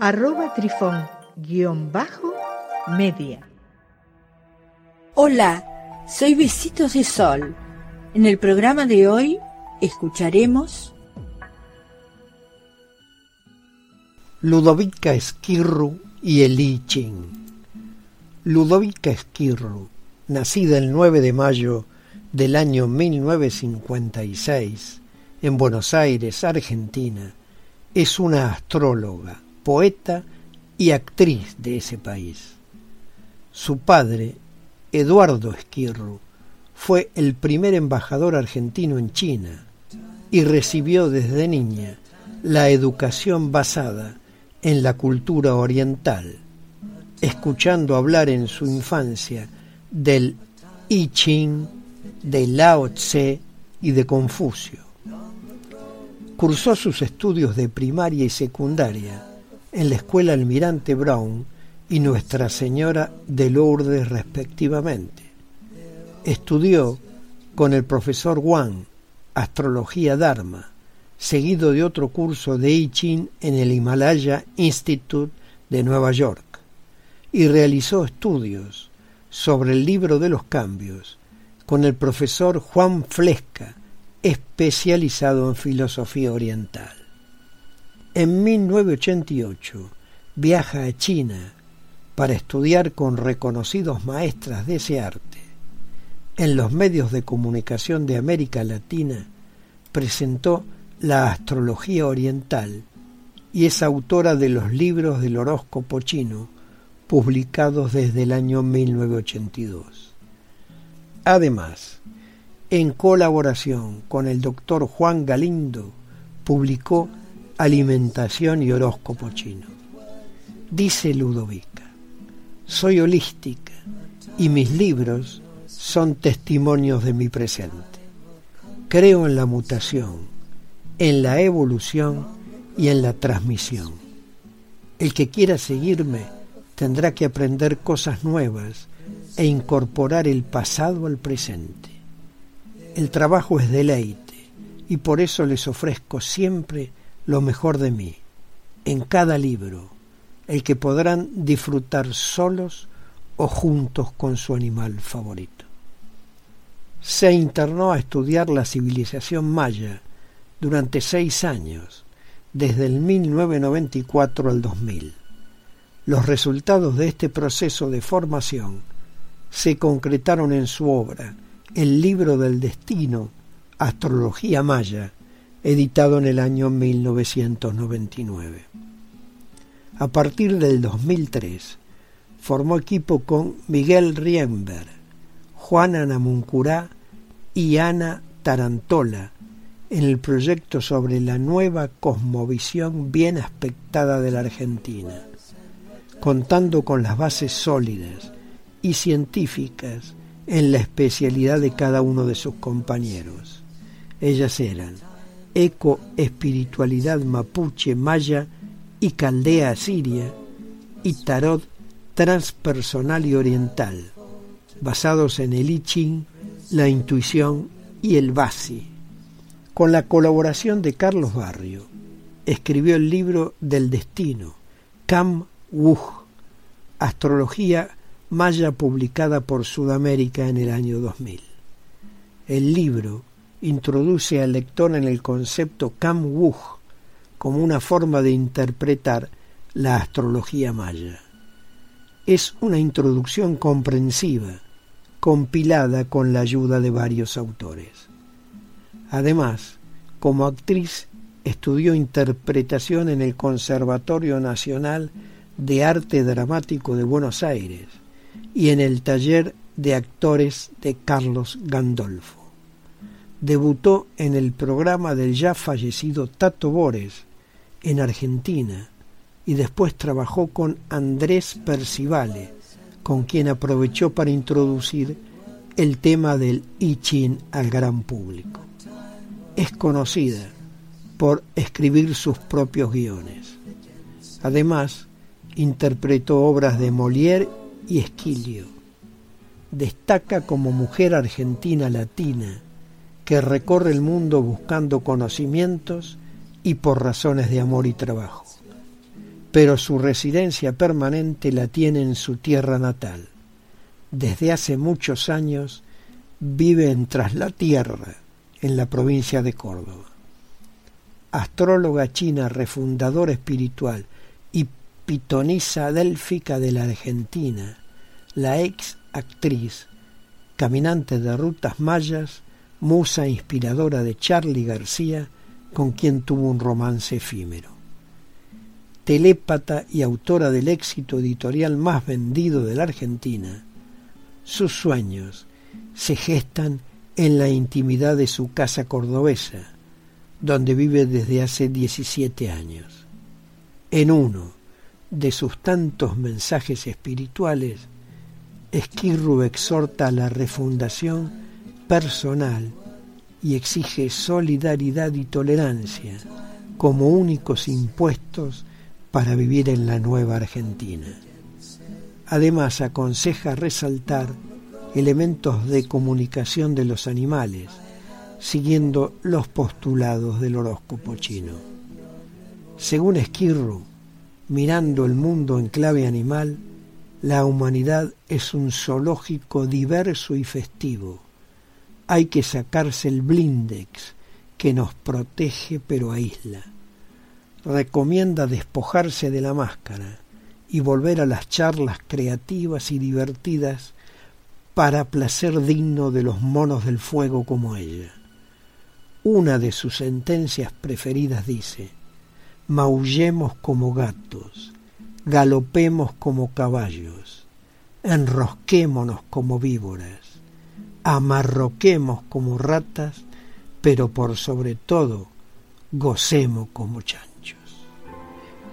arroba trifón guion bajo media. Hola, soy Besitos de Sol. En el programa de hoy escucharemos Ludovica Esquirru y el I Ching. Ludovica Esquirru, nacida el 9 de mayo del año 1956 en Buenos Aires, Argentina, es una astróloga poeta y actriz de ese país. Su padre, Eduardo Esquirro, fue el primer embajador argentino en China y recibió desde niña la educación basada en la cultura oriental, escuchando hablar en su infancia del I Ching, de Lao Tse y de Confucio. Cursó sus estudios de primaria y secundaria en la Escuela Almirante Brown y Nuestra Señora de Lourdes respectivamente. Estudió con el profesor Wang Astrología Dharma, seguido de otro curso de I Ching en el Himalaya Institute de Nueva York, y realizó estudios sobre el libro de los cambios con el profesor Juan Flesca, especializado en filosofía oriental. En 1988 viaja a China para estudiar con reconocidos maestras de ese arte. En los medios de comunicación de América Latina presentó la astrología oriental y es autora de los libros del horóscopo chino publicados desde el año 1982. Además, en colaboración con el doctor Juan Galindo, publicó alimentación y horóscopo chino. Dice Ludovica, soy holística y mis libros son testimonios de mi presente. Creo en la mutación, en la evolución y en la transmisión. El que quiera seguirme tendrá que aprender cosas nuevas e incorporar el pasado al presente. El trabajo es deleite y por eso les ofrezco siempre lo mejor de mí, en cada libro, el que podrán disfrutar solos o juntos con su animal favorito. Se internó a estudiar la civilización maya durante seis años, desde el 1994 al 2000. Los resultados de este proceso de formación se concretaron en su obra, El libro del destino, Astrología Maya, editado en el año 1999. A partir del 2003, formó equipo con Miguel Riember, Juana Namuncurá y Ana Tarantola en el proyecto sobre la nueva cosmovisión bien aspectada de la Argentina, contando con las bases sólidas y científicas en la especialidad de cada uno de sus compañeros. Ellas eran eco espiritualidad mapuche maya y caldea siria y tarot transpersonal y oriental, basados en el I Ching, la intuición y el Basi. Con la colaboración de Carlos Barrio, escribió el libro del destino, Cam Wuj, Astrología Maya publicada por Sudamérica en el año 2000. El libro introduce al lector en el concepto Kam como una forma de interpretar la astrología maya. Es una introducción comprensiva, compilada con la ayuda de varios autores. Además, como actriz, estudió interpretación en el Conservatorio Nacional de Arte Dramático de Buenos Aires y en el taller de actores de Carlos Gandolfo debutó en el programa del ya fallecido Tato Bores en Argentina y después trabajó con Andrés Percivale, con quien aprovechó para introducir el tema del I al gran público. Es conocida por escribir sus propios guiones. Además, interpretó obras de Molière y Esquilio. Destaca como mujer argentina latina que recorre el mundo buscando conocimientos y por razones de amor y trabajo. Pero su residencia permanente la tiene en su tierra natal. Desde hace muchos años vive en Tras la Tierra, en la provincia de Córdoba. Astróloga china, refundadora espiritual y pitonisa délfica de la Argentina, la ex actriz, caminante de rutas mayas, musa inspiradora de Charlie García, con quien tuvo un romance efímero. Telépata y autora del éxito editorial más vendido de la Argentina, sus sueños se gestan en la intimidad de su casa cordobesa, donde vive desde hace 17 años. En uno de sus tantos mensajes espirituales, Esquirru exhorta a la refundación personal y exige solidaridad y tolerancia como únicos impuestos para vivir en la nueva Argentina. Además aconseja resaltar elementos de comunicación de los animales, siguiendo los postulados del horóscopo chino. Según Esquirro, mirando el mundo en clave animal, la humanidad es un zoológico diverso y festivo. Hay que sacarse el blindex que nos protege pero aísla. Recomienda despojarse de la máscara y volver a las charlas creativas y divertidas para placer digno de los monos del fuego como ella. Una de sus sentencias preferidas dice, maullemos como gatos, galopemos como caballos, enrosquémonos como víboras, amarroquemos como ratas, pero por sobre todo gocemos como chanchos.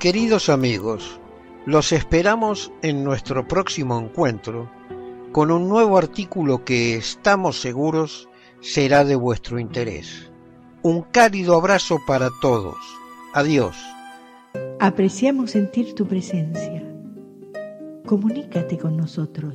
Queridos amigos, los esperamos en nuestro próximo encuentro con un nuevo artículo que estamos seguros será de vuestro interés. Un cálido abrazo para todos. Adiós. Apreciamos sentir tu presencia. Comunícate con nosotros.